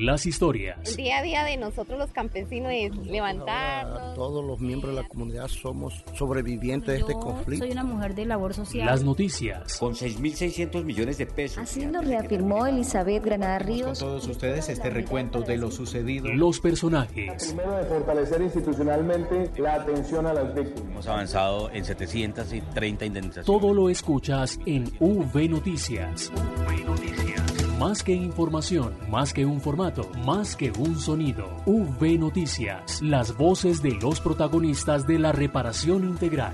las historias. El día a día de nosotros los campesinos es levantarnos. todos los miembros de la comunidad somos sobrevivientes de este conflicto. Soy una mujer de labor social. Las noticias. Con 6.600 millones de pesos. Así lo reafirmó Elizabeth Granada Ríos. Con todos ustedes este recuento de lo sucedido. Los personajes. Primero de fortalecer institucionalmente la atención a las víctimas. Hemos avanzado en 730 indemnizaciones. Todo lo escuchas en V Noticias. V Noticias. Más que información, más que un formato, más que un sonido. V Noticias. Las voces de los protagonistas de la reparación integral.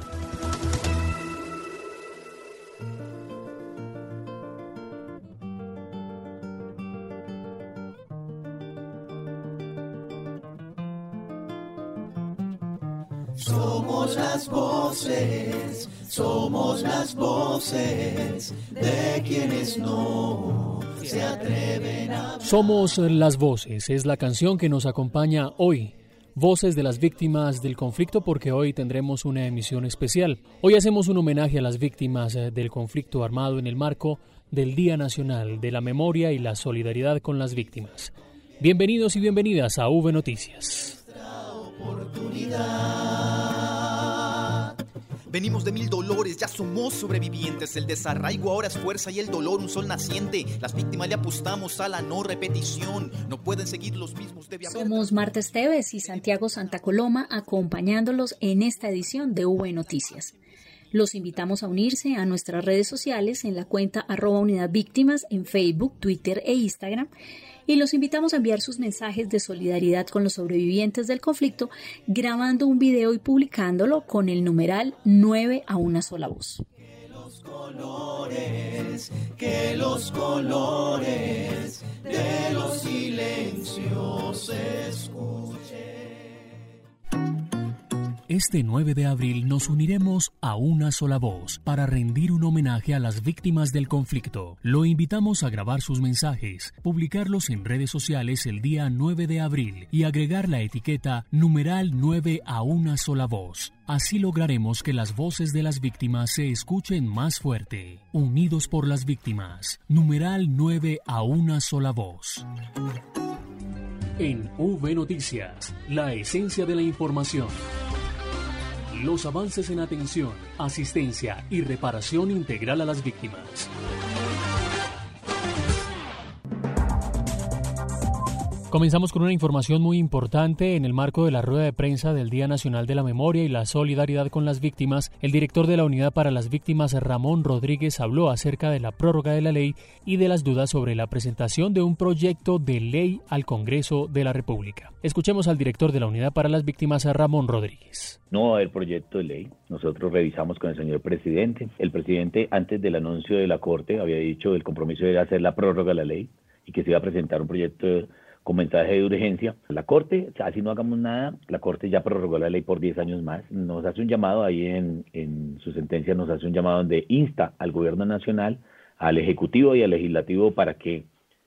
Somos las voces, somos las voces de quienes no se atreven a... Somos las voces, es la canción que nos acompaña hoy. Voces de las víctimas del conflicto porque hoy tendremos una emisión especial. Hoy hacemos un homenaje a las víctimas eh, del conflicto armado en el marco del Día Nacional de la Memoria y la Solidaridad con las Víctimas. Bienvenidos y bienvenidas a V Noticias. Venimos de mil dolores, ya somos sobrevivientes. El desarraigo ahora es fuerza y el dolor un sol naciente. Las víctimas le apostamos a la no repetición. No pueden seguir los mismos de Somos Marta Esteves y Santiago Santa Coloma acompañándolos en esta edición de V Noticias. Los invitamos a unirse a nuestras redes sociales en la cuenta arroba unidad víctimas en Facebook, Twitter e Instagram y los invitamos a enviar sus mensajes de solidaridad con los sobrevivientes del conflicto grabando un video y publicándolo con el numeral 9 a una sola voz. Colores, que los colores de los silencios escuchen. Este 9 de abril nos uniremos a una sola voz para rendir un homenaje a las víctimas del conflicto. Lo invitamos a grabar sus mensajes, publicarlos en redes sociales el día 9 de abril y agregar la etiqueta numeral 9 a una sola voz. Así lograremos que las voces de las víctimas se escuchen más fuerte. Unidos por las víctimas. Numeral 9 a una sola voz. En V Noticias, la esencia de la información. Los avances en atención, asistencia y reparación integral a las víctimas. Comenzamos con una información muy importante. En el marco de la rueda de prensa del Día Nacional de la Memoria y la Solidaridad con las Víctimas, el director de la Unidad para las Víctimas, Ramón Rodríguez, habló acerca de la prórroga de la ley y de las dudas sobre la presentación de un proyecto de ley al Congreso de la República. Escuchemos al director de la Unidad para las Víctimas, Ramón Rodríguez. No va a haber proyecto de ley. Nosotros revisamos con el señor presidente. El presidente, antes del anuncio de la Corte, había dicho el compromiso de hacer la prórroga de la ley y que se iba a presentar un proyecto de con mensaje de urgencia. La Corte, así no hagamos nada, la Corte ya prorrogó la ley por 10 años más. Nos hace un llamado ahí en, en su sentencia, nos hace un llamado donde insta al Gobierno Nacional, al Ejecutivo y al Legislativo para que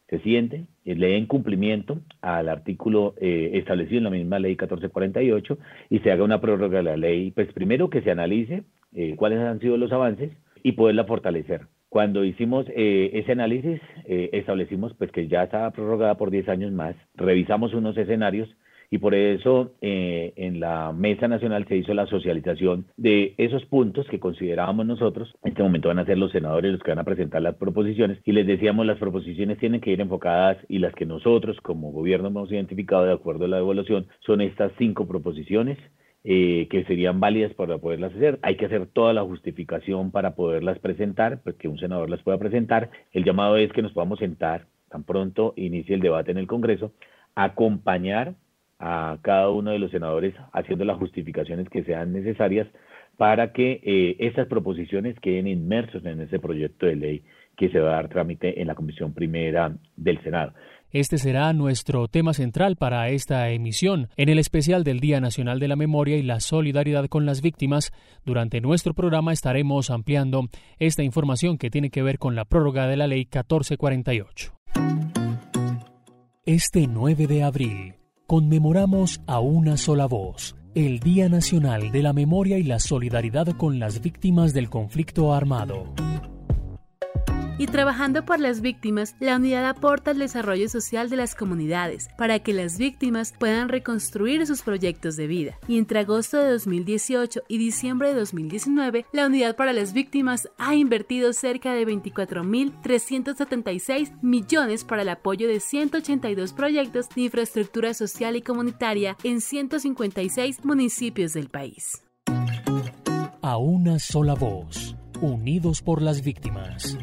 se sienten, le den cumplimiento al artículo eh, establecido en la misma ley 1448 y se haga una prórroga de la ley, pues primero que se analice eh, cuáles han sido los avances y poderla fortalecer. Cuando hicimos eh, ese análisis, eh, establecimos pues que ya estaba prorrogada por 10 años más, revisamos unos escenarios y por eso eh, en la Mesa Nacional se hizo la socialización de esos puntos que considerábamos nosotros. En este momento van a ser los senadores los que van a presentar las proposiciones y les decíamos las proposiciones tienen que ir enfocadas y las que nosotros como gobierno hemos identificado de acuerdo a la evaluación son estas cinco proposiciones eh, que serían válidas para poderlas hacer. Hay que hacer toda la justificación para poderlas presentar, pues que un senador las pueda presentar. El llamado es que nos podamos sentar tan pronto inicie el debate en el Congreso, acompañar a cada uno de los senadores haciendo las justificaciones que sean necesarias para que eh, estas proposiciones queden inmersos en ese proyecto de ley que se va a dar trámite en la Comisión Primera del Senado. Este será nuestro tema central para esta emisión, en el especial del Día Nacional de la Memoria y la Solidaridad con las Víctimas. Durante nuestro programa estaremos ampliando esta información que tiene que ver con la prórroga de la Ley 1448. Este 9 de abril conmemoramos a una sola voz el Día Nacional de la Memoria y la Solidaridad con las Víctimas del Conflicto Armado. Y trabajando por las víctimas, la unidad aporta al desarrollo social de las comunidades para que las víctimas puedan reconstruir sus proyectos de vida. Y entre agosto de 2018 y diciembre de 2019, la unidad para las víctimas ha invertido cerca de 24.376 millones para el apoyo de 182 proyectos de infraestructura social y comunitaria en 156 municipios del país. A una sola voz, unidos por las víctimas.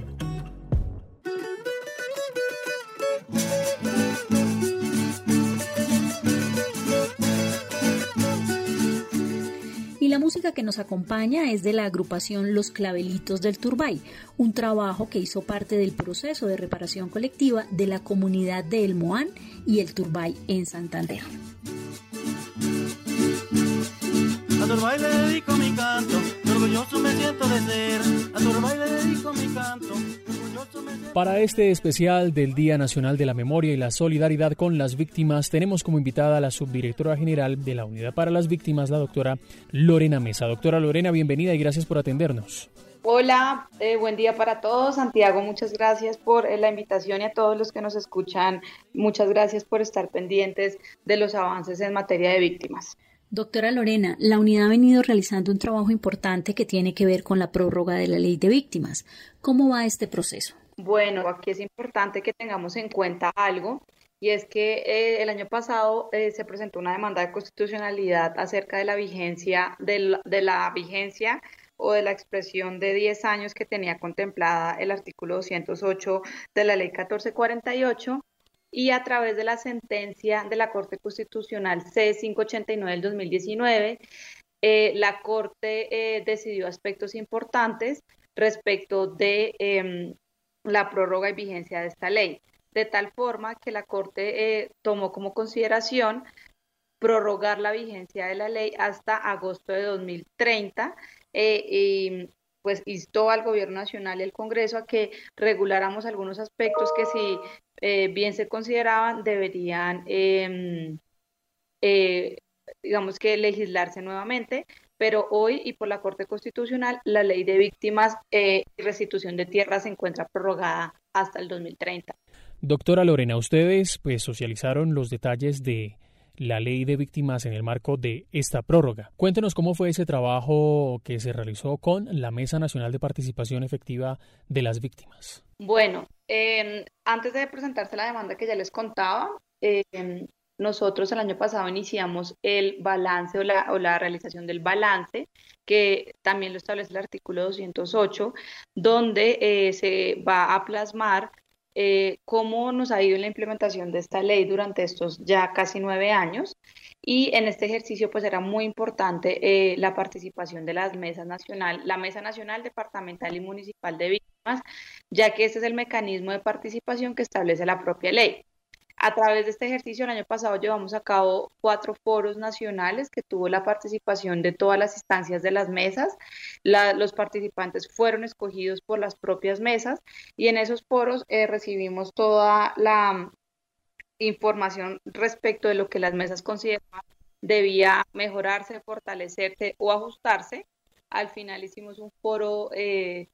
Música que nos acompaña es de la agrupación Los Clavelitos del Turbay, un trabajo que hizo parte del proceso de reparación colectiva de la comunidad de El Moán y El Turbay en Santander. A Turbay le dedico mi canto, orgulloso me siento de. A Turbay le dedico mi canto. Para este especial del Día Nacional de la Memoria y la Solidaridad con las Víctimas, tenemos como invitada a la subdirectora general de la Unidad para las Víctimas, la doctora Lorena Mesa. Doctora Lorena, bienvenida y gracias por atendernos. Hola, eh, buen día para todos. Santiago, muchas gracias por eh, la invitación y a todos los que nos escuchan, muchas gracias por estar pendientes de los avances en materia de víctimas. Doctora Lorena, la unidad ha venido realizando un trabajo importante que tiene que ver con la prórroga de la ley de víctimas. ¿Cómo va este proceso? Bueno, aquí es importante que tengamos en cuenta algo y es que eh, el año pasado eh, se presentó una demanda de constitucionalidad acerca de la vigencia de de la vigencia o de la expresión de 10 años que tenía contemplada el artículo 208 de la ley 1448 y a través de la sentencia de la Corte Constitucional C589 del 2019, eh, la Corte eh, decidió aspectos importantes respecto de em, la prórroga y vigencia de esta ley, de tal forma que la Corte eh, tomó como consideración prorrogar la vigencia de la ley hasta agosto de 2030 y pues instó al gobierno nacional y al Congreso a que reguláramos algunos aspectos que si eh, bien se consideraban deberían, em, eh, digamos que legislarse nuevamente, pero hoy y por la Corte Constitucional la ley de víctimas eh, y restitución de tierras se encuentra prorrogada hasta el 2030. Doctora Lorena, ustedes pues socializaron los detalles de la ley de víctimas en el marco de esta prórroga. Cuéntenos cómo fue ese trabajo que se realizó con la Mesa Nacional de Participación Efectiva de las Víctimas. Bueno, antes de presentarse la demanda que ya les contaba, em, nosotros el año pasado iniciamos el balance o la, o la, realización del balance, que también lo establece el artículo 208, donde eh, se va a plasmar eh, cómo nos ha ido la implementación de esta ley durante estos ya casi nueve años. Y en este ejercicio, pues era muy importante eh, la participación de las mesas nacional, la Mesa Nacional Departamental y Municipal de Víctimas, ya que este es el mecanismo de participación que establece la propia ley. A través de este ejercicio, el año pasado llevamos a cabo cuatro foros nacionales que tuvo la participación de todas las instancias de las mesas. los participantes fueron escogidos por las propias mesas y en esos foros eh, recibimos toda la información respecto de lo que las mesas consideraban debía mejorarse, fortalecerse o ajustarse. Al final hicimos un foro eh,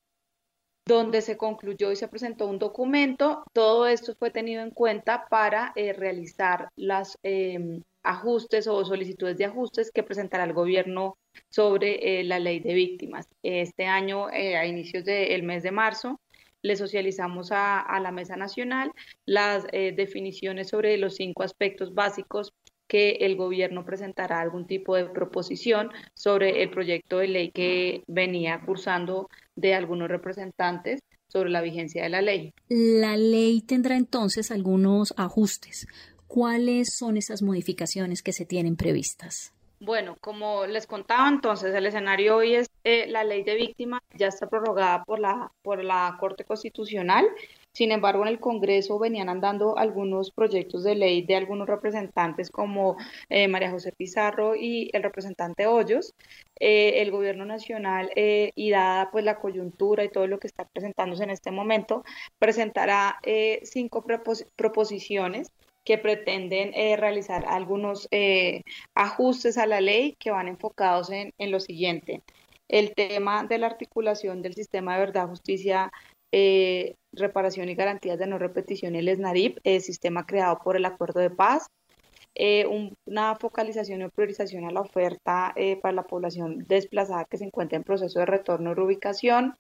donde se concluyó y se presentó un documento. Todo esto fue tenido en cuenta para eh, realizar los em, ajustes o solicitudes de ajustes que presentará el gobierno sobre eh, la ley de víctimas. Este año, eh, a inicios del mes de marzo, le socializamos a, a la Mesa Nacional las definiciones sobre los cinco aspectos básicos que el gobierno presentará algún tipo de proposición sobre el proyecto de ley que venía cursando de algunos representantes sobre la vigencia de la ley. La ley tendrá entonces algunos ajustes. ¿Cuáles son esas modificaciones que se tienen previstas? Bueno, como les contaba entonces, el escenario hoy es eh, la ley de víctimas ya está prorrogada por la, por la Corte Constitucional. Sin embargo, en el Congreso venían andando algunos proyectos de ley de algunos representantes como eh, María José Pizarro y el representante Hoyos. Eh, el Gobierno Nacional y dada pues la coyuntura y todo lo que está presentándose en este momento, presentará cinco proposiciones que pretenden eh, realizar algunos eh, ajustes a la ley que van enfocados en, lo siguiente. El tema de la articulación del sistema de verdad, justicia eh, reparación y garantías de no repetición, el SNARIP, el sistema creado por el Acuerdo de Paz, eh, una focalización y priorización a la oferta eh, para la población desplazada que se encuentra en proceso de retorno o reubicación,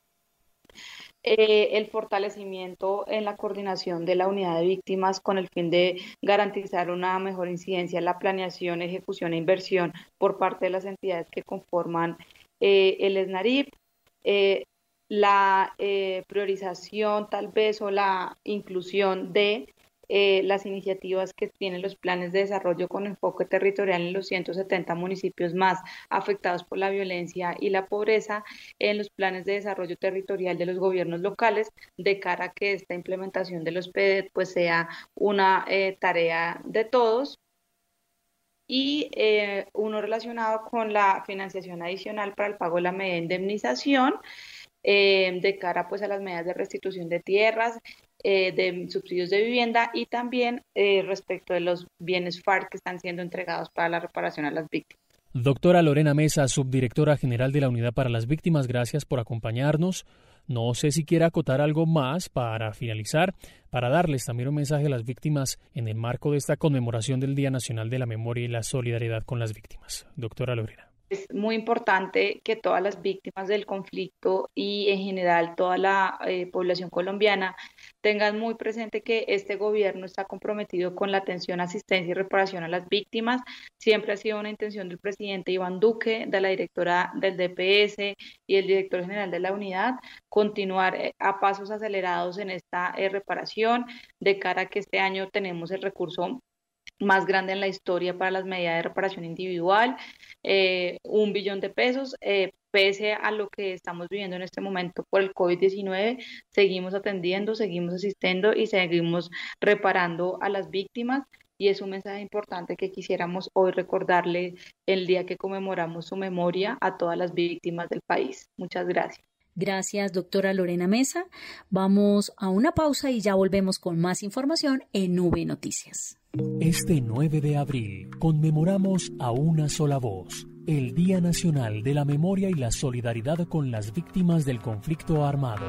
eh, el fortalecimiento en la coordinación de la unidad de víctimas con el fin de garantizar una mejor incidencia en la planeación, ejecución e inversión por parte de las entidades que conforman el SNARIP, la priorización tal vez o la inclusión de eh, las iniciativas que tienen los planes de desarrollo con enfoque territorial en los 170 municipios más afectados por la violencia y la pobreza, en los planes de desarrollo territorial de los gobiernos locales, de cara a que esta implementación de los PEDET pues sea una eh, tarea de todos. Y eh, uno relacionado con la financiación adicional para el pago de la medida de indemnización de cara pues a las medidas de restitución de tierras eh, de subsidios de vivienda y también eh, respecto de los bienes FARC que están siendo entregados para la reparación a las víctimas. Doctora Lorena Mesa, subdirectora general de la Unidad para las Víctimas, gracias por acompañarnos. No sé si quiere acotar algo más para finalizar, para darles también un mensaje a las víctimas en el marco de esta conmemoración del Día Nacional de la Memoria y la Solidaridad con las Víctimas. Doctora Lorena. Es muy importante que todas las víctimas del conflicto y en general toda la eh, población colombiana tengan muy presente que este gobierno está comprometido con la atención, asistencia y reparación a las víctimas. Siempre ha sido una intención del presidente Iván Duque, de la directora del DPS y el director general de la unidad, continuar eh, a pasos acelerados en esta eh, reparación de cara a que este año tenemos el recurso más grande en la historia para las medidas de reparación individual, eh, un billón de pesos. Eh, pese a lo que estamos viviendo en este momento por el COVID-19, seguimos atendiendo, seguimos asistiendo y seguimos reparando a las víctimas. Y es un mensaje importante que quisiéramos hoy recordarle el día que conmemoramos su memoria a todas las víctimas del país. Muchas gracias. Gracias, doctora Lorena Mesa. Vamos a una pausa y ya volvemos con más información en Nube Noticias. Este 9 de abril conmemoramos a una sola voz, el Día Nacional de la Memoria y la Solidaridad con las Víctimas del Conflicto Armado.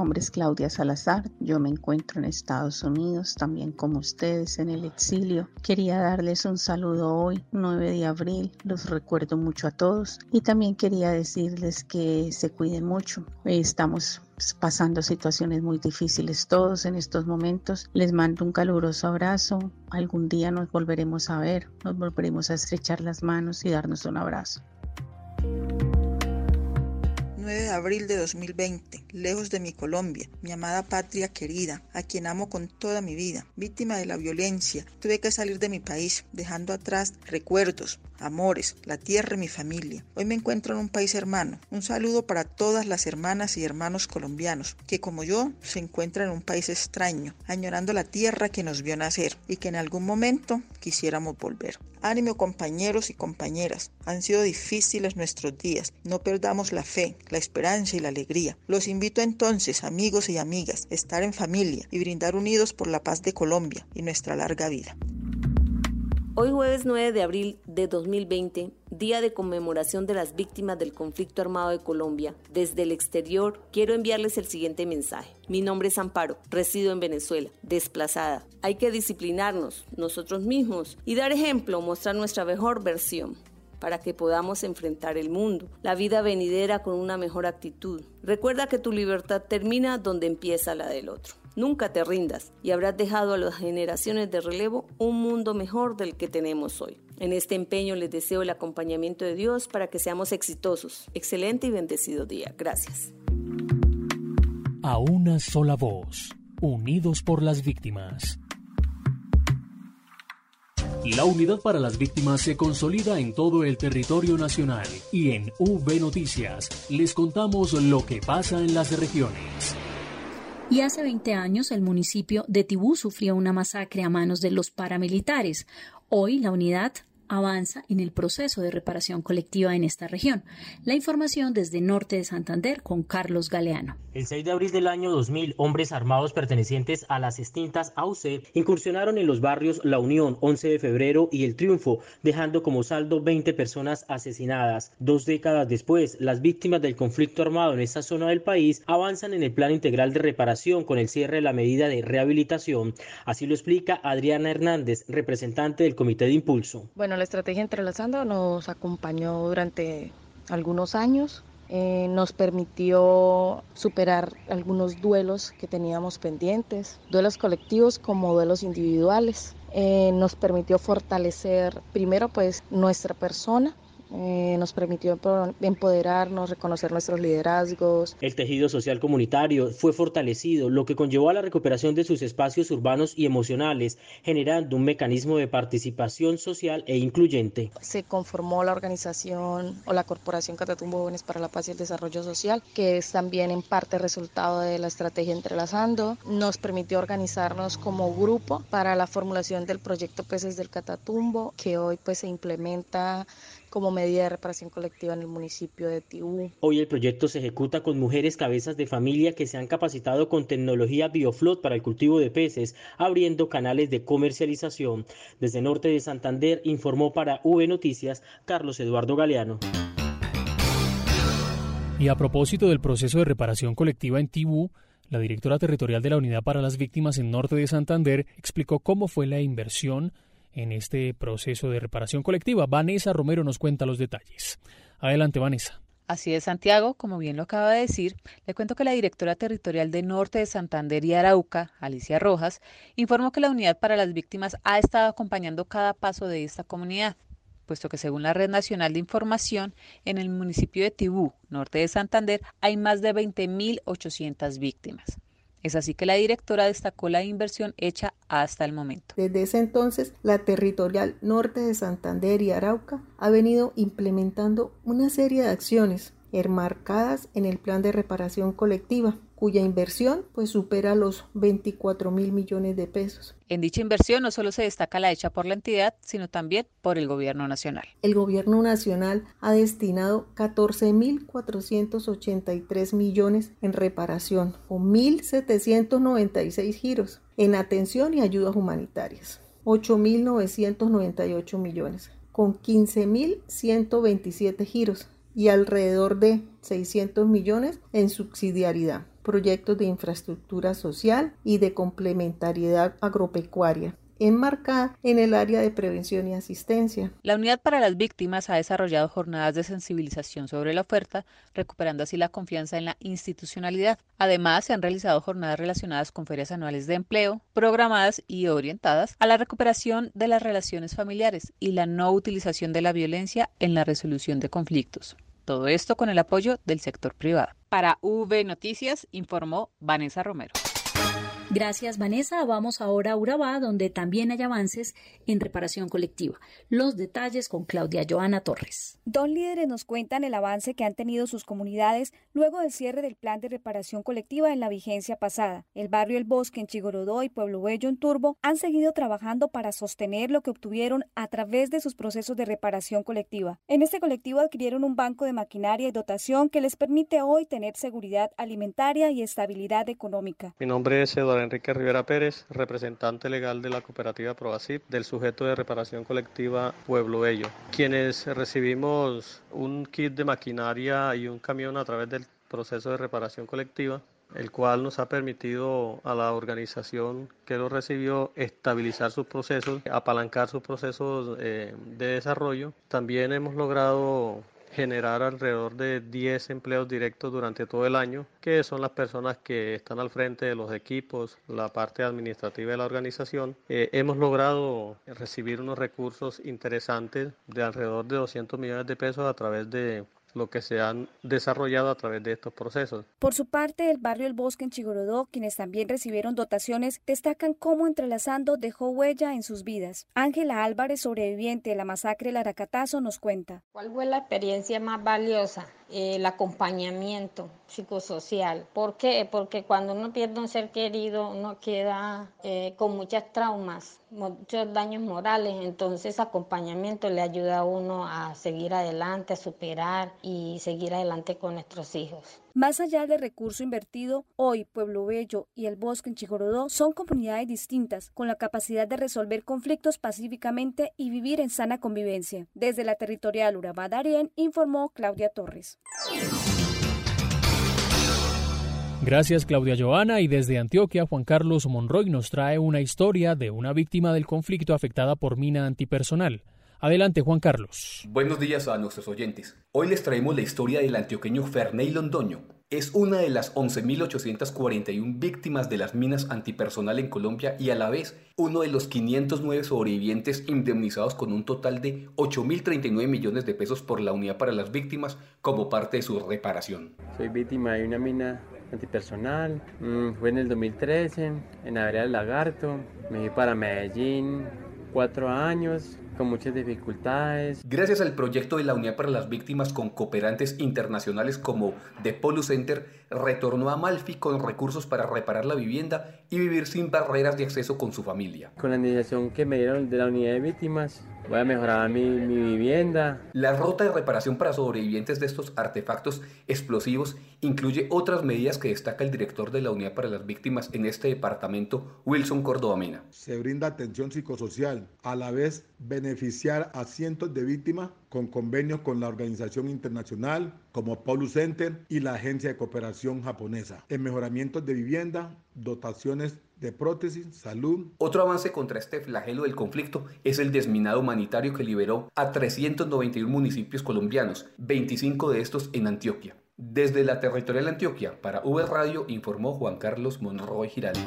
Nombre es Claudia Salazar, yo me encuentro en Estados Unidos, también como ustedes en el exilio. Quería darles un saludo hoy, 9 de abril, los recuerdo mucho a todos y también quería decirles que se cuiden mucho. Estamos pasando situaciones muy difíciles todos en estos momentos. Les mando un caluroso abrazo. Algún día nos volveremos a ver, nos volveremos a estrechar las manos y darnos un abrazo. 9 de abril de 2020, lejos de mi Colombia, mi amada patria querida, a quien amo con toda mi vida, víctima de la violencia, tuve que salir de mi país, dejando atrás recuerdos, amores, la tierra y mi familia. Hoy me encuentro en un país hermano. Un saludo para todas las hermanas y hermanos colombianos que como yo se encuentran en un país extraño, añorando la tierra que nos vio nacer y que en algún momento quisiéramos volver. Ánimo compañeros y compañeras, han sido difíciles nuestros días, no perdamos la fe, la esperanza y la alegría. Los invito entonces, amigos y amigas, a estar en familia y brindar unidos por la paz de Colombia y nuestra larga vida. Hoy jueves 9 de abril de 2020, día de conmemoración de las víctimas del conflicto armado de Colombia, desde el exterior quiero enviarles el siguiente mensaje. Mi nombre es Amparo, resido en Venezuela, desplazada. Hay que disciplinarnos nosotros mismos y dar ejemplo, mostrar nuestra mejor versión para que podamos enfrentar el mundo, la vida venidera con una mejor actitud. Recuerda que tu libertad termina donde empieza la del otro. Nunca te rindas y habrás dejado a las generaciones de relevo un mundo mejor del que tenemos hoy. En este empeño les deseo el acompañamiento de Dios para que seamos exitosos. Excelente y bendecido día. Gracias. A una sola voz, unidos por las víctimas. La unidad para las víctimas se consolida en todo el territorio nacional y en V Noticias les contamos lo que pasa en las regiones. Y hace 20 años el municipio de Tibú sufrió una masacre a manos de los paramilitares. Hoy la unidad avanza en el proceso de reparación colectiva en esta región. La información desde Norte de Santander con Carlos Galeano. El 6 de abril del año 2000, hombres armados pertenecientes a las extintas AUC incursionaron en los barrios La Unión, 11 de febrero y El Triunfo, dejando como saldo 20 personas asesinadas. Dos décadas después, las víctimas del conflicto armado en esta zona del país avanzan en el plan integral de reparación con el cierre de la medida de rehabilitación. Así lo explica Adriana Hernández, representante del Comité de Impulso. Bueno, la estrategia Entrelazando nos acompañó durante algunos años eh, nos permitió superar algunos duelos que teníamos pendientes, duelos colectivos como duelos individuales. Eh, nos permitió fortalecer primero pues nuestra persona eh, nos permitió empoderarnos, reconocer nuestros liderazgos. El tejido social comunitario fue fortalecido, lo que conllevó a la recuperación de sus espacios urbanos y emocionales, generando un mecanismo de participación social e incluyente. Se conformó la organización o la Corporación Catatumbo Jóvenes para la Paz y el Desarrollo Social, que es también en parte resultado de la estrategia Entrelazando. Nos permitió organizarnos como grupo para la formulación del proyecto Peces del Catatumbo, que hoy pues se implementa como medida de reparación colectiva en el municipio de Tibú. Hoy el proyecto se ejecuta con mujeres cabezas de familia que se han capacitado con tecnología Bioflot para el cultivo de peces, abriendo canales de comercialización. Desde Norte de Santander informó para V Noticias Carlos Eduardo Galeano. Y a propósito del proceso de reparación colectiva en Tibú, la directora territorial de la Unidad para las Víctimas en Norte de Santander explicó cómo fue la inversión en este proceso de reparación colectiva. Vanessa Romero nos cuenta los detalles. Adelante, Vanessa. Así es, Santiago, como bien lo acaba de decir, le cuento que la directora territorial de Norte de Santander y Arauca, Alicia Rojas, informó que la Unidad para las Víctimas ha estado acompañando cada paso de esta comunidad, puesto que según la Red Nacional de Información, en el municipio de Tibú, norte de Santander, hay más de 20.800 víctimas. Es así que la directora destacó la inversión hecha hasta el momento. Desde ese entonces, la territorial norte de Santander y Arauca ha venido implementando una serie de acciones enmarcadas en el plan de reparación colectiva cuya inversión pues supera los 24 mil millones de pesos. En dicha inversión no solo se destaca la hecha por la entidad, sino también por el gobierno nacional. El gobierno nacional ha destinado 14 mil 483 millones en reparación, o 1.796 giros en atención y ayudas humanitarias, 8.998 millones, con 15.127 giros y alrededor de 600 millones en subsidiariedad proyectos de infraestructura social y de complementariedad agropecuaria enmarcada en el área de prevención y asistencia. La Unidad para las Víctimas ha desarrollado jornadas de sensibilización sobre la oferta, recuperando así la confianza en la institucionalidad. Además, se han realizado jornadas relacionadas con ferias anuales de empleo, programadas y orientadas a la recuperación de las relaciones familiares y la no utilización de la violencia en la resolución de conflictos. Todo esto con el apoyo del sector privado. Para V Noticias informó Vanessa Romero. Gracias, Vanessa. Vamos ahora a Urabá, donde también hay avances en reparación colectiva. Los detalles con Claudia Joana Torres. Dos líderes nos cuentan el avance que han tenido sus comunidades luego del cierre del plan de reparación colectiva en la vigencia pasada. El barrio El Bosque en Chigorodó y Pueblo Bello en Turbo han seguido trabajando para sostener lo que obtuvieron a través de sus procesos de reparación colectiva. En este colectivo adquirieron un banco de maquinaria y dotación que les permite hoy tener seguridad alimentaria y estabilidad económica. Mi nombre es Eduardo Enrique Rivera Pérez, representante legal de la cooperativa ProACIP del sujeto de reparación colectiva Pueblo Bello, quienes recibimos un kit de maquinaria y un camión a través del proceso de reparación colectiva el cual nos ha permitido a la organización que lo recibió estabilizar sus procesos, apalancar sus procesos eh, de desarrollo. También hemos logrado generar alrededor de 10 empleos directos durante todo el año, que son las personas que están al frente de los equipos, la parte administrativa de la organización. Eh, hemos logrado recibir unos recursos interesantes de alrededor de 200 millones de pesos a través de lo que se han desarrollado a través de estos procesos. Por su parte, el barrio El Bosque en Chigorodó, quienes también recibieron dotaciones, destacan cómo entrelazando dejó huella en sus vidas. Ángela Álvarez, sobreviviente de la masacre del Aracatazo, nos cuenta. ¿Cuál fue la experiencia más valiosa? el acompañamiento psicosocial. ¿Por qué? Porque cuando uno pierde un ser querido, uno queda eh, con muchas traumas, muchos daños morales, entonces acompañamiento le ayuda a uno a seguir adelante, a superar y seguir adelante con nuestros hijos. Más allá del recurso invertido, hoy Pueblo Bello y el Bosque en Chigorodó son comunidades distintas, con la capacidad de resolver conflictos pacíficamente y vivir en sana convivencia. Desde la territorial Urabá Darien, informó Claudia Torres. Gracias Claudia Joana y desde Antioquia Juan Carlos Monroy nos trae una historia de una víctima del conflicto afectada por mina antipersonal. Adelante Juan Carlos. Buenos días a nuestros oyentes. Hoy les traemos la historia del antioqueño Ferney Londoño. Es una de las 11.841 víctimas de las minas antipersonal en Colombia y a la vez uno de los 509 sobrevivientes indemnizados con un total de 8.039 millones de pesos por la unidad para las víctimas como parte de su reparación. Soy víctima de una mina antipersonal. Mm, fue en el 2013, en la del Lagarto. Me fui para Medellín, cuatro años con muchas dificultades. Gracias al proyecto de la Unidad para las Víctimas con cooperantes internacionales como The Polu Center, retornó a Malfi con recursos para reparar la vivienda y vivir sin barreras de acceso con su familia. Con la iniciación que me dieron de la Unidad de Víctimas, voy a mejorar mi, mi vivienda. La ruta de reparación para sobrevivientes de estos artefactos explosivos incluye otras medidas que destaca el director de la Unidad para las Víctimas en este departamento, Wilson Córdoba Mena. Se brinda atención psicosocial, a la vez beneficiar a cientos de víctimas con convenios con la organización internacional como Polu Center y la Agencia de Cooperación Japonesa, en mejoramientos de vivienda, dotaciones de prótesis, salud. Otro avance contra este flagelo del conflicto es el desminado humanitario que liberó a 391 municipios colombianos, 25 de estos en Antioquia. Desde la territorial Antioquia, para V Radio, informó Juan Carlos Monroy Giraldo.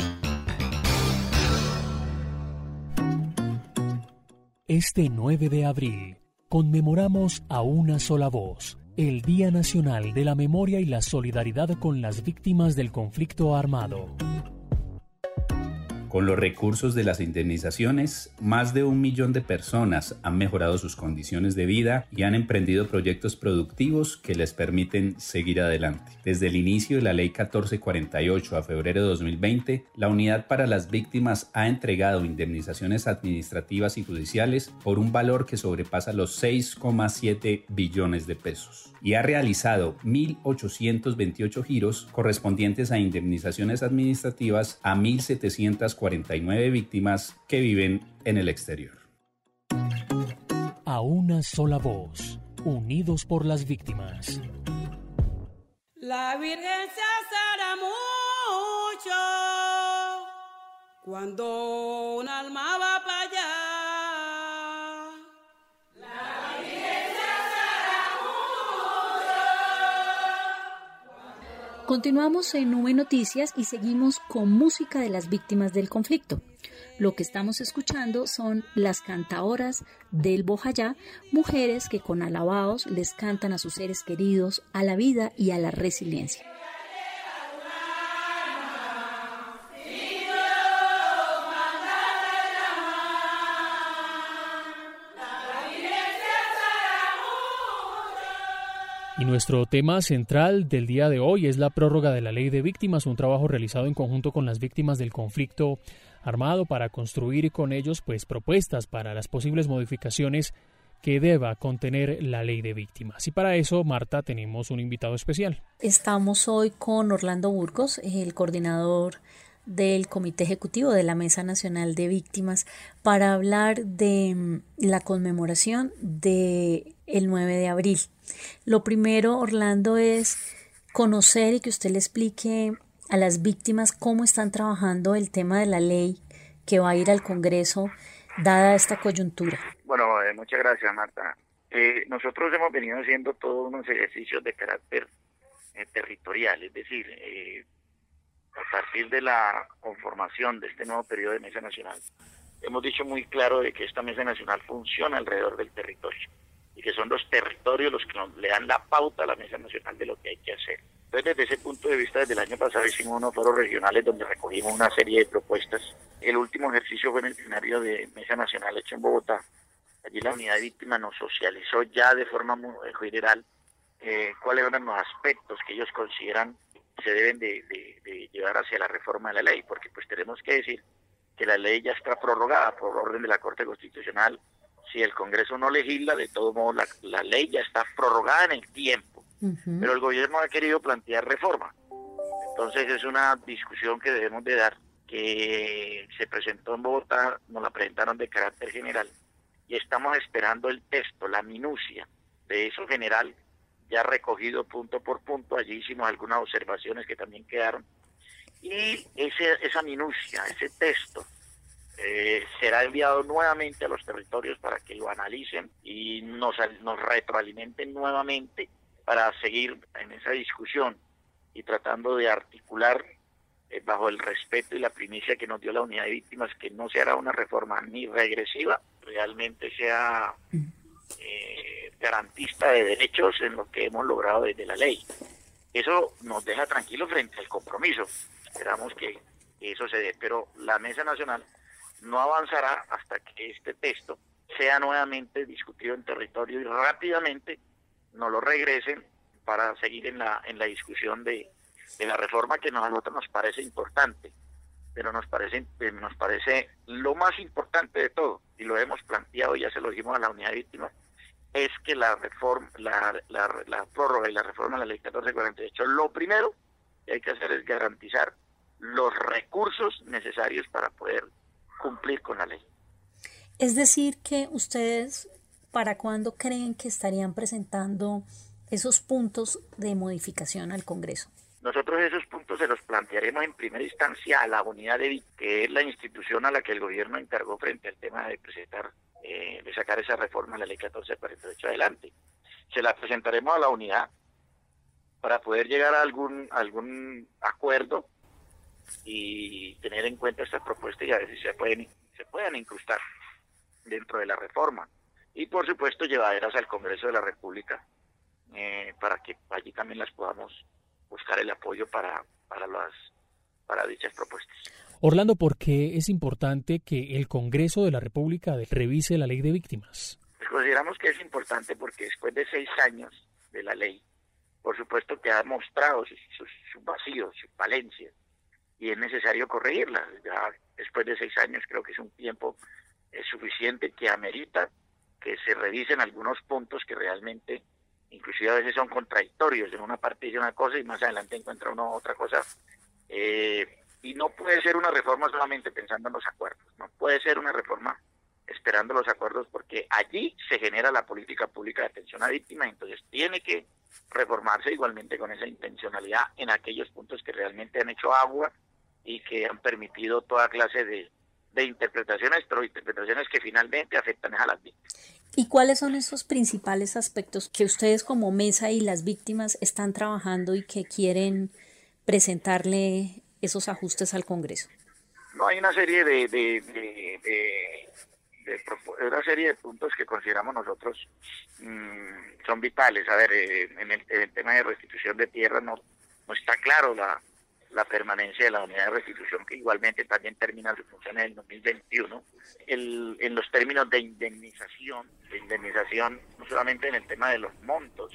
Este 9 de abril conmemoramos a una sola voz el Día Nacional de la Memoria y la Solidaridad con las Víctimas del Conflicto Armado. Con los recursos de las indemnizaciones, más de un millón de personas han mejorado sus condiciones de vida y han emprendido proyectos productivos que les permiten seguir adelante. Desde el inicio de la Ley 1448 a febrero de 2020, la Unidad para las Víctimas ha entregado indemnizaciones administrativas y judiciales por un valor que sobrepasa los 6,7 billones de pesos y ha realizado 1.828 giros correspondientes a indemnizaciones administrativas a 1.740 49 víctimas que viven en el exterior. A una sola voz, unidos por las víctimas. La Virgen se asara mucho cuando un alma va para allá. Continuamos en Nube Noticias y seguimos con música de las víctimas del conflicto. Lo que estamos escuchando son las cantaoras del Bojayá, mujeres que con alabados les cantan a sus seres queridos, a la vida y a la resiliencia. Nuestro tema central del día de hoy es la prórroga de la ley de víctimas, un trabajo realizado en conjunto con las víctimas del conflicto armado para construir con ellos pues propuestas para las posibles modificaciones que deba contener la ley de víctimas. Y para eso, Marta, tenemos un invitado especial. Estamos hoy con Orlando Burgos, el coordinador del Comité Ejecutivo de la Mesa Nacional de Víctimas para hablar de mm, la conmemoración del el 9 de abril. Lo primero, Orlando, es conocer y que usted le explique a las víctimas cómo están trabajando el tema de la ley que va a ir al Congreso dada esta coyuntura. Bueno, eh, muchas gracias Marta. Eh, nosotros hemos venido haciendo todos unos ejercicios de carácter eh, territorial, es decir, a partir de la conformación de este nuevo periodo de Mesa Nacional, hemos dicho muy claro de que esta Mesa Nacional funciona alrededor del territorio y que son los territorios los que nos le dan la pauta a la Mesa Nacional de lo que hay que hacer. Entonces, desde ese punto de vista, desde el año pasado hicimos unos foros regionales donde recogimos una serie de propuestas. El último ejercicio fue en el plenario de Mesa Nacional hecho en Bogotá. Allí la unidad de víctimas nos socializó ya de forma muy general eh, cuáles eran los aspectos que ellos consideran se deben de, de, llevar hacia la reforma de la ley, porque pues tenemos que decir que la ley ya está prorrogada por orden de la Corte Constitucional. Si el Congreso no legisla, de todo modo la, la ley ya está prorrogada en el tiempo, pero el gobierno ha querido plantear reforma. Entonces es una discusión que debemos de dar, que se presentó en Bogotá, nos la presentaron de carácter general, y estamos esperando el texto, la minucia de eso general ya recogido punto por punto. Allí hicimos algunas observaciones que también quedaron. Y ese, esa minucia, ese texto, eh, será enviado nuevamente a los territorios para que lo analicen y nos, nos retroalimenten nuevamente para seguir en esa discusión y tratando de articular eh, bajo el respeto y la primicia que nos dio la unidad de víctimas que no se hará una reforma ni regresiva, realmente sea eh, garantista de derechos en lo que hemos logrado desde la ley. Eso nos deja tranquilos frente al compromiso. Esperamos que eso se dé, pero la Mesa Nacional no avanzará hasta que este texto sea nuevamente discutido en territorio y rápidamente nos lo regresen para seguir en la, en la discusión de, de la reforma que a nosotros nos parece importante, pero nos parece, nos parece lo más importante de todo, y lo hemos planteado, ya se lo dijimos a la unidad de víctimas, es que la reforma, la, la, prórroga y la reforma de la ley 1448, lo primero que hay que hacer es garantizar los recursos necesarios para poder cumplir con la ley. Es decir, que ustedes, ¿para cuándo creen que estarían presentando esos puntos de modificación al Congreso? Nosotros esos puntos se los plantearemos en primera instancia a la unidad de que es la institución a la que el gobierno encargó frente al tema de presentar eh, de sacar esa reforma a la ley 1448 adelante. Se la presentaremos a la unidad para poder llegar a algún, algún acuerdo y tener en cuenta estas propuestas y a ver si se pueden, se puedan incrustar dentro de la reforma. Y por supuesto llevaderas al Congreso de la República eh, para que allí también las podamos buscar el apoyo para, para, las, para dichas propuestas. Orlando, ¿por qué es importante que el Congreso de la República revise la ley de víctimas? Pues consideramos que es importante porque después de seis años de la ley, por supuesto que ha mostrado sus, vacíos, sus falencias, y es necesario corregirla. Ya después de seis años creo que es un tiempo suficiente que amerita que se revisen algunos puntos que realmente, inclusive a veces son contradictorios. En una parte dice una cosa y más adelante encuentra uno otra cosa. Eh, y no puede ser una reforma solamente pensando en los acuerdos, no puede ser una reforma esperando los acuerdos porque allí se genera la política pública de atención a víctimas, entonces tiene que reformarse igualmente con esa intencionalidad en aquellos puntos que realmente han hecho agua y que han permitido toda clase de, de interpretaciones, pero interpretaciones que finalmente afectan a las víctimas. ¿Y cuáles son esos principales aspectos que ustedes como mesa y las víctimas están trabajando y que quieren presentarle esos ajustes al Congreso? No, hay una serie de, una serie de puntos que consideramos nosotros mm, son vitales. A ver, eh, en, el, tema de restitución de tierra no, no está claro la, la permanencia de la unidad de restitución, que igualmente también termina su función en el 2021. El, en los términos de indemnización, de indemnización no solamente en el tema de los montos,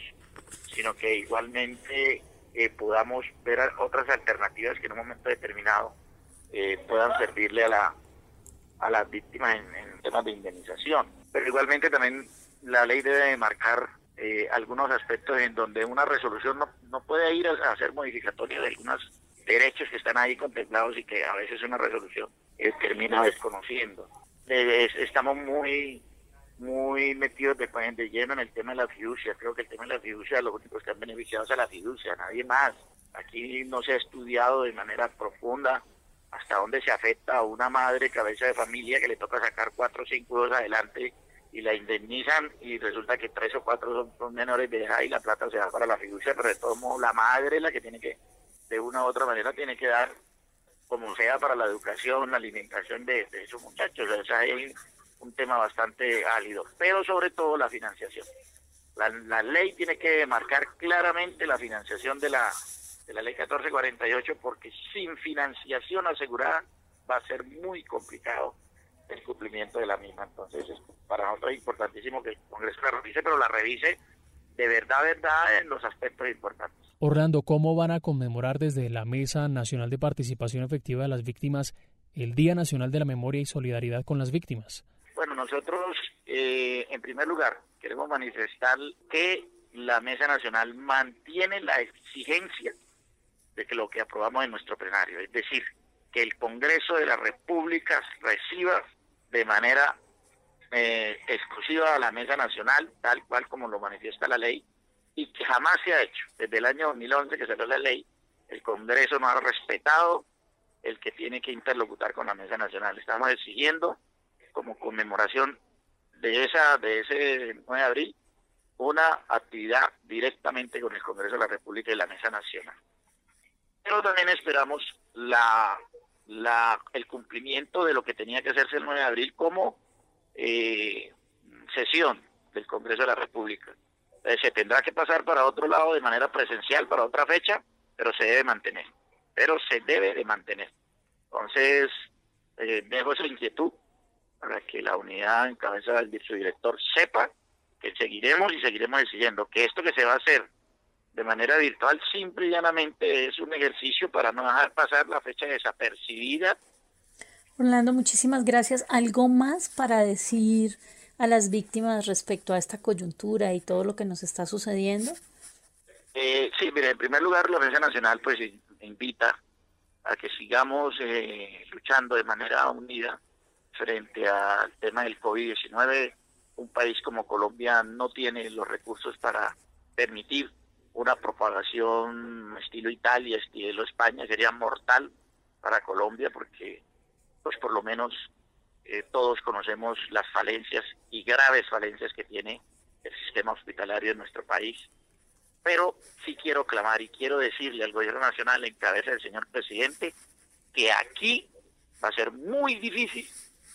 sino que igualmente eh, podamos ver otras alternativas que en un momento determinado eh, puedan servirle a la a las víctimas en, temas de indemnización. Pero igualmente también la ley debe marcar eh, algunos aspectos en donde una resolución no, no puede ir a, hacer modificatoria de algunos derechos que están ahí contemplados y que a veces una resolución termina desconociendo. estamos muy muy metidos de, de lleno en el tema de la fiducia. Creo que el tema de la fiducia, los únicos que han beneficiado es a la fiducia, nadie más. Aquí no se ha estudiado de manera profunda hasta dónde se afecta a una madre cabeza de familia que le toca sacar cuatro o cinco hijos adelante y la indemnizan y resulta que tres o cuatro son, menores de edad y la plata se da para la fiducia, pero de todos modos la madre es la que tiene que, de una u otra manera, tiene que dar como sea para la educación, la alimentación de, esos muchachos. O sea, hay un tema bastante álido, pero sobre todo la financiación. La, ley tiene que marcar claramente la financiación de la, de la ley 1448 porque sin financiación asegurada va a ser muy complicado el cumplimiento de la misma. Entonces, para nosotros es importantísimo que el Congreso la revise, pero la revise de verdad, verdad, en los aspectos importantes. Orlando, ¿cómo van a conmemorar desde la Mesa Nacional de Participación Efectiva de las Víctimas el Día Nacional de la Memoria y Solidaridad con las Víctimas? Bueno, nosotros, eh, en primer lugar, queremos manifestar que la Mesa Nacional mantiene la exigencia de que lo que aprobamos en nuestro plenario, es decir, que el Congreso de la República reciba de manera eh, exclusiva a la Mesa Nacional, tal cual como lo manifiesta la ley, y que jamás se ha hecho. Desde el año 2011 que salió la ley, el Congreso no ha respetado el que tiene que interlocutar con la Mesa Nacional. Estamos exigiendo, como conmemoración de esa de ese 9 de abril, una actividad directamente con el Congreso de la República y la Mesa Nacional. Pero también esperamos la, la, el cumplimiento de lo que tenía que hacerse el 9 de abril como eh, sesión del Congreso de la República. Eh, se tendrá que pasar para otro lado de manera presencial, para otra fecha, pero se debe mantener. Pero se debe de mantener. Entonces, eh, dejo esa inquietud para que la unidad en cabeza del director sepa que seguiremos y seguiremos decidiendo que esto que se va a hacer de manera virtual simple y llanamente es un ejercicio para no dejar pasar la fecha desapercibida. Orlando, muchísimas gracias. ¿Algo más para decir a las víctimas respecto a esta coyuntura y todo lo que nos está sucediendo? Eh, sí, mire, en primer lugar la Mesa Nacional pues invita a que sigamos eh, luchando de manera unida frente al tema del COVID-19. Un país como Colombia no tiene los recursos para permitir una propagación estilo Italia, estilo España, sería mortal para Colombia porque pues por lo menos eh, todos conocemos las falencias y graves falencias que tiene el sistema hospitalario en nuestro país. Pero sí quiero clamar y quiero decirle al gobierno nacional en cabeza del señor presidente que aquí va a ser muy difícil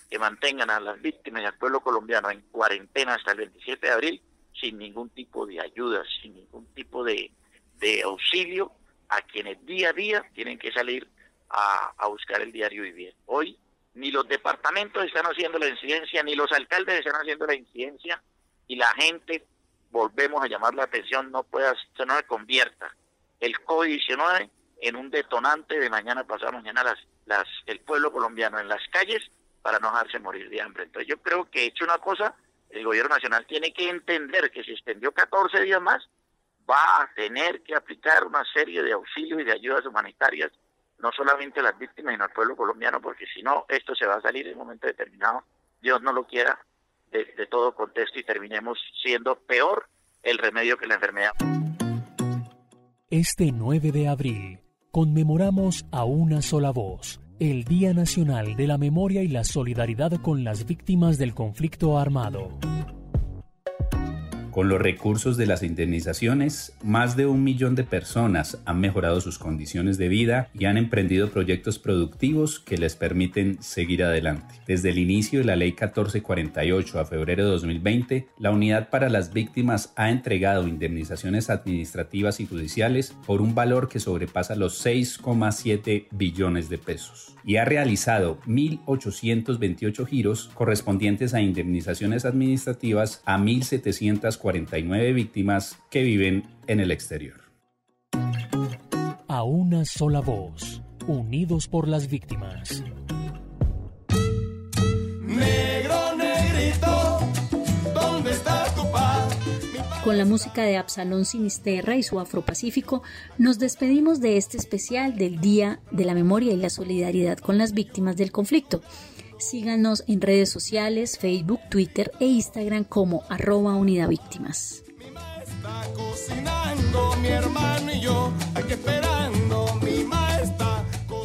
que mantengan a las víctimas y al pueblo colombiano en cuarentena hasta el 27 de abril sin ningún tipo de ayuda, sin ningún tipo de, auxilio a quienes día a día tienen que salir a, buscar el diario vivir. Hoy ni los departamentos están haciendo la incidencia, ni los alcaldes están haciendo la incidencia, y la gente, volvemos a llamar la atención, no pueda, se no se convierta el COVID-19 en un detonante de mañana pasado mañana las, las, el pueblo colombiano en las calles para no dejarse morir de hambre. Entonces yo creo que he hecho una cosa el gobierno nacional tiene que entender que si extendió 14 días más, va a tener que aplicar una serie de auxilios y de ayudas humanitarias, no solamente las víctimas, sino al pueblo colombiano, porque si no, esto se va a salir en un momento determinado, Dios no lo quiera, de, de todo contexto y terminemos siendo peor el remedio que la enfermedad. Este 9 de abril conmemoramos a una sola voz el Día Nacional de la Memoria y la Solidaridad con las Víctimas del Conflicto Armado. Con los recursos de las indemnizaciones, más de un millón de personas han mejorado sus condiciones de vida y han emprendido proyectos productivos que les permiten seguir adelante. Desde el inicio de la Ley 1448 a febrero de 2020, la Unidad para las Víctimas ha entregado indemnizaciones administrativas y judiciales por un valor que sobrepasa los 6,7 billones de pesos y ha realizado 1.828 giros correspondientes a indemnizaciones administrativas a 1.740 49 víctimas que viven en el exterior. A una sola voz, unidos por las víctimas. Negro, negrito, ¿dónde está tu paz? Con la música de Absalón Sinisterra y su Afropacífico, nos despedimos de este especial del Día de la Memoria y la Solidaridad con las Víctimas del Conflicto. Síganos en redes sociales, Facebook, Twitter e Instagram como arroba unidad víctimas.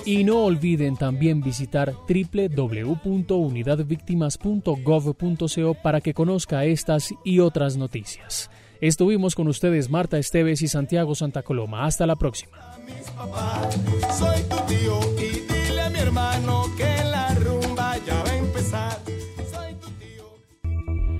Y no olviden también visitar www.unidadvictimas.gov.co para que conozca estas y otras noticias. Estuvimos con ustedes Marta Esteves y Santiago Santa Coloma. Hasta la próxima.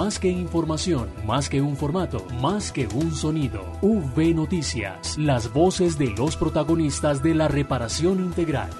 Más que información, más que un formato, más que un sonido. V Noticias. Las voces de los protagonistas de la reparación integral.